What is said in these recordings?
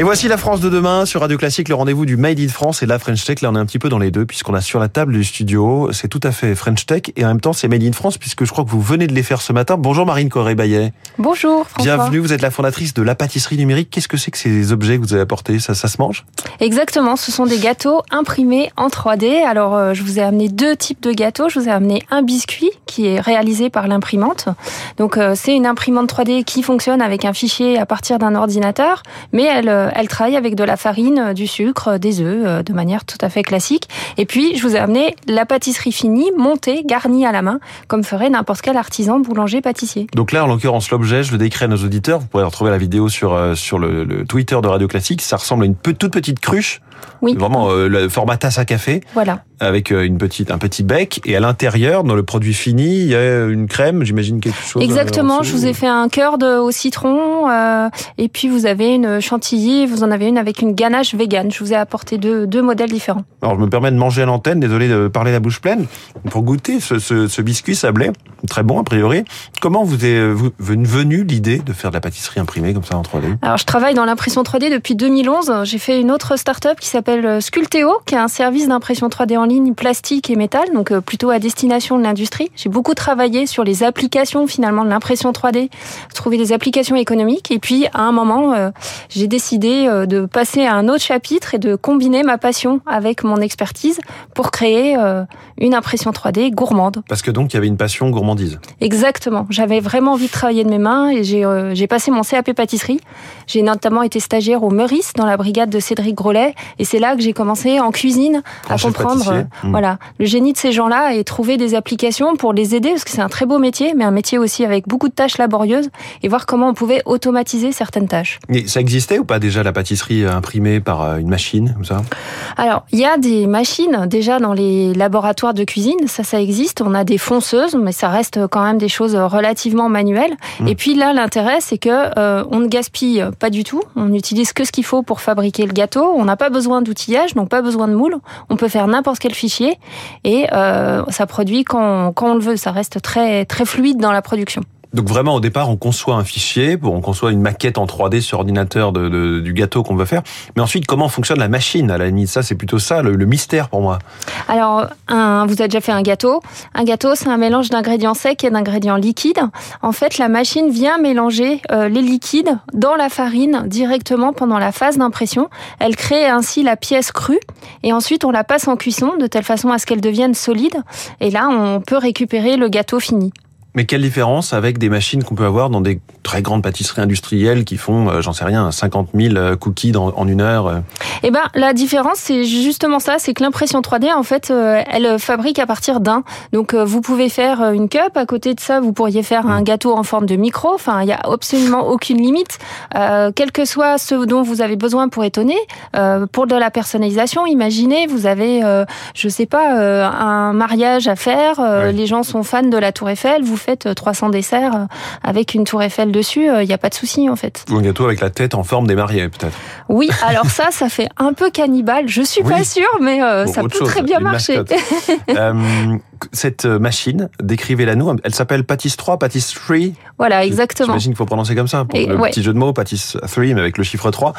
Et voici la France de demain sur Radio Classique, le rendez-vous du Made in France et de la French Tech. Là, on est un petit peu dans les deux puisqu'on a sur la table du studio, c'est tout à fait French Tech et en même temps c'est Made in France puisque je crois que vous venez de les faire ce matin. Bonjour Marine Corré-Bayet. Bonjour François. Bienvenue, vous êtes la fondatrice de la pâtisserie numérique. Qu'est-ce que c'est que ces objets que vous avez apportés? Ça, ça se mange? Exactement, ce sont des gâteaux imprimés en 3D. Alors, euh, je vous ai amené deux types de gâteaux. Je vous ai amené un biscuit qui est réalisé par l'imprimante. Donc, euh, c'est une imprimante 3D qui fonctionne avec un fichier à partir d'un ordinateur, mais elle, euh, elle travaille avec de la farine, du sucre, des œufs, de manière tout à fait classique. Et puis, je vous ai amené la pâtisserie finie, montée, garnie à la main, comme ferait n'importe quel artisan boulanger-pâtissier. Donc là, en l'occurrence, l'objet, je le décris à nos auditeurs. Vous pourrez retrouver la vidéo sur sur le, le Twitter de Radio Classique. Ça ressemble à une toute petite cruche. Oui. Vraiment euh, le format tasse à café. Voilà. Avec une petite, un petit bec. Et à l'intérieur, dans le produit fini, il y a une crème, j'imagine quelque chose. Exactement. Je vous ai fait un cœur de, au citron. Euh, et puis vous avez une chantilly. Vous en avez une avec une ganache vegan. Je vous ai apporté deux, deux modèles différents. Alors je me permets de manger à l'antenne. Désolé de parler la bouche pleine. Pour goûter ce, ce, ce biscuit sablé, très bon a priori. Comment vous est vous, venue l'idée de faire de la pâtisserie imprimée comme ça en 3D Alors je travaille dans l'impression 3D depuis 2011. J'ai fait une autre start-up qui s'appelle Sculteo, qui est un service d'impression 3D en ligne plastique et métal, donc plutôt à destination de l'industrie. J'ai beaucoup travaillé sur les applications finalement de l'impression 3D, trouver des applications économiques. Et puis à un moment, euh, j'ai décidé euh, de passer à un autre chapitre et de combiner ma passion avec mon expertise pour créer euh, une impression 3D gourmande. Parce que donc il y avait une passion gourmandise. Exactement. J'avais vraiment envie de travailler de mes mains et j'ai passé mon CAP pâtisserie. J'ai notamment été stagiaire au Meurice dans la brigade de Cédric Grolet et c'est là que j'ai commencé en cuisine à comprendre euh, mmh. voilà le génie de ces gens-là et trouver des applications pour les aider parce que c'est un très beau métier mais un métier aussi avec beaucoup de tâches laborieuses et voir comment on pouvait automatiser certaines tâches. Et ça existait ou pas déjà la pâtisserie imprimée par euh, une machine comme ça? Alors, il y a des machines déjà dans les laboratoires de cuisine, ça ça existe, on a des fonceuses mais ça reste quand même des choses relativement manuelles. Mmh. et puis là l'intérêt c'est que euh, on ne gaspille pas du tout, on n'utilise que ce qu'il faut pour fabriquer le gâteau, on n'a pas besoin d'outillage donc pas besoin de moule, on peut faire n'importe quel fichier. Et euh, ça produit quand, quand on le veut, ça reste très très fluide dans la production. Donc vraiment au départ on conçoit un fichier, on conçoit une maquette en 3D sur ordinateur du gâteau qu'on veut faire. Mais ensuite comment fonctionne la machine à la limite? Ça c'est plutôt ça le, le, mystère pour moi. Alors un, vous avez déjà fait un gâteau. Un gâteau c'est un mélange d'ingrédients secs et d'ingrédients liquides. En fait la machine vient mélanger euh, les liquides dans la farine directement pendant la phase d'impression. Elle crée ainsi la pièce crue et ensuite on la passe en cuisson de telle façon à ce qu'elle devienne solide. Et là on peut récupérer le gâteau fini. Mais quelle différence avec des machines qu'on peut avoir dans des très grandes pâtisseries industrielles qui font, euh, j'en sais rien, 50 000 cookies dans, en une heure euh Eh ben, la différence, c'est justement ça, c'est que l'impression 3D, en fait, euh, elle fabrique à partir d'un. Donc, euh, vous pouvez faire une cup. À côté de ça, vous pourriez faire un gâteau en forme de micro. Enfin, il y a absolument aucune limite, euh, quel que soit ce dont vous avez besoin pour étonner. Euh, pour de la personnalisation, imaginez, vous avez, je sais pas, un mariage à faire. Oui. Les gens sont fans de la Tour Eiffel. Vous faites 300 desserts avec une Tour Eiffel dessus. Il n'y a pas de souci, en fait. Ou un gâteau avec la tête en forme des mariés, peut-être. Oui, alors ça, ça fait un peu cannibale. Je suis Oui. pas sûre, mais euh, Bon, ça peut chose, très bien marcher. Euh, cette machine, décrivez-la nous. Elle s'appelle Pâtisse 3, Pâtisse 3. voilà, exactement. J'imagine qu'il faut prononcer comme ça. Pour Et- le ouais. petit jeu de mots, Pâtisse 3, mais avec le chiffre 3.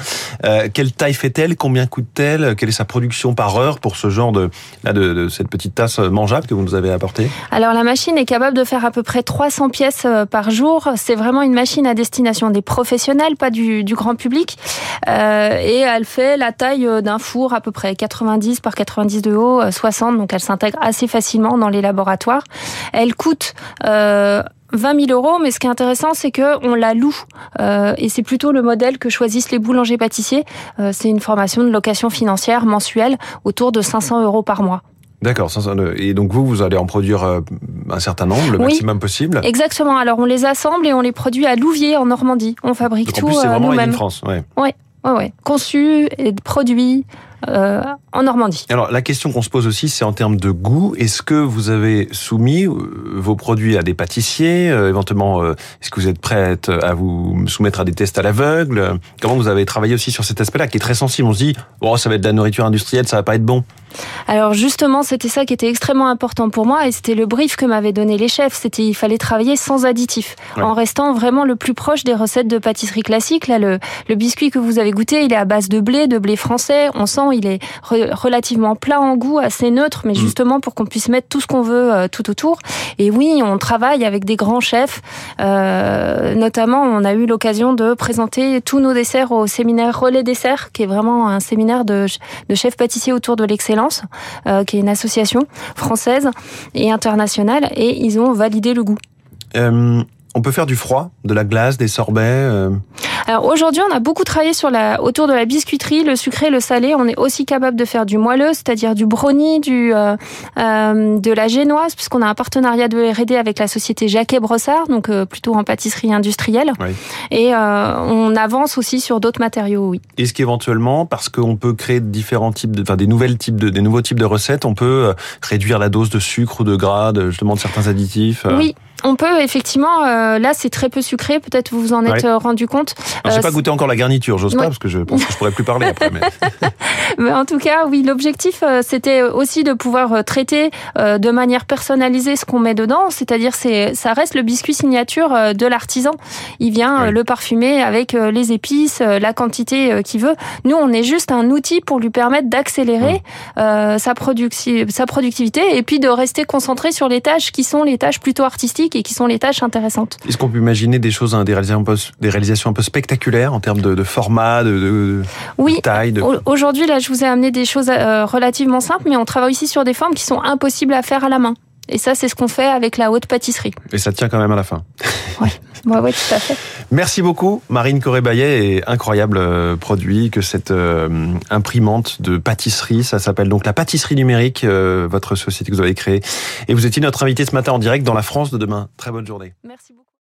Euh, quelle taille fait-elle? Combien coûte-t-elle? Quelle est sa production par heure pour ce genre de, là, de, de cette petite tasse mangeable que vous nous avez apportée? Alors la machine est capable de faire à peu près 300 pièces euh, par jour. C'est vraiment une machine à destination des professionnels, pas du, du grand public. Euh, et elle fait la taille euh, d'un four à peu près 90 par 90 de haut, euh, 60. Donc elle s'intègre assez facilement dans les laboratoires. Elle coûte euh, 20 000 euros, mais ce qui est intéressant, c'est que on la loue, Euh, et c'est plutôt le modèle que choisissent les boulangers-pâtissiers. Euh, c'est une formation de location financière mensuelle autour de 500 euros par mois. D'accord. Et donc vous, vous allez en produire euh, un certain nombre, le Oui. maximum possible. Exactement. Alors on les assemble et on les produit à Louviers en Normandie. On fabrique Donc en tout plus, c'est euh, vraiment nous-mêmes. France. Ouais. Ouais, ouais. Conçu et produit en Normandie. Alors la question qu'on se pose aussi, c'est en termes de goût. Est-ce que vous avez soumis vos produits à des pâtissiers Éventuellement, est-ce que vous êtes prête à vous soumettre à des tests à l'aveugle Comment vous avez travaillé aussi sur cet aspect-là, qui est très sensible On se dit, oh, ça va être de la nourriture industrielle, ça va pas être bon. Alors justement, c'était ça qui était extrêmement important pour moi et c'était le brief que m'avaient donné les chefs. C'était il fallait travailler sans additifs, en restant vraiment le plus proche des recettes de pâtisserie classique. Là, le, le, biscuit que vous avez goûté, il est à base de blé, de blé français. On sent il est relativement plat en goût, assez neutre, mais mm. justement pour qu'on puisse mettre tout ce qu'on veut euh, tout autour. Et oui, on travaille avec des grands chefs. Euh, notamment, on a eu l'occasion de présenter tous nos desserts au séminaire Relais Dessert, qui est vraiment un séminaire de, de chefs pâtissiers autour de l'excellence, euh, qui est une association française et internationale, et ils ont validé le goût. On peut faire du froid, de la glace, des sorbets. Euh... Alors aujourd'hui, on a beaucoup travaillé sur la autour de la biscuiterie, le sucré, le salé. On est aussi capable de faire du moelleux, c'est-à-dire du brownie, du euh, euh, de la génoise, puisqu'on a un partenariat de R&D avec la société Jacquet Brossard, donc euh, plutôt en pâtisserie industrielle. Oui. Et euh, on avance aussi sur d'autres matériaux, oui. Est-ce qu'éventuellement, parce qu'on peut créer différents types, de, enfin des nouvelles types de, des nouveaux types de recettes, on peut euh, réduire la dose de sucre ou de gras, de, justement de certains additifs Oui. On peut effectivement, euh, là c'est très peu sucré, peut-être vous vous en êtes rendu compte. Je n'ai pas goûté encore la garniture, j'ose pas parce que je pense que je pourrais plus parler après. Mais... mais en tout cas, oui, l'objectif c'était aussi de pouvoir traiter de manière personnalisée ce qu'on met dedans, c'est-à-dire c'est ça reste le biscuit signature de l'artisan. Il vient le parfumer avec les épices, la quantité qu'il veut. Nous, on est juste un outil pour lui permettre d'accélérer sa, sa productivité et puis de rester concentré sur les tâches qui sont les tâches plutôt artistiques et qui sont les tâches intéressantes. Est-ce qu'on peut imaginer des choses, hein, des, réalisations un peu, des réalisations un peu spectaculaires en termes de, de format, de, de, oui. taille de... Aujourd'hui, là, je vous ai amené des choses euh, relativement simples, mais on travaille aussi sur des formes qui sont impossibles à faire à la main. Et ça, c'est ce qu'on fait avec la haute pâtisserie. Et ça tient quand même à la fin. Oui, ouais, ouais, tout à fait. Merci beaucoup, Marine Corrébaillet, et incroyable euh, produit que cette euh, imprimante de pâtisserie. Ça s'appelle donc la pâtisserie numérique, euh, votre société que vous avez créée. Et vous étiez notre invité ce matin en direct dans la France de demain. Très bonne journée. Merci beaucoup.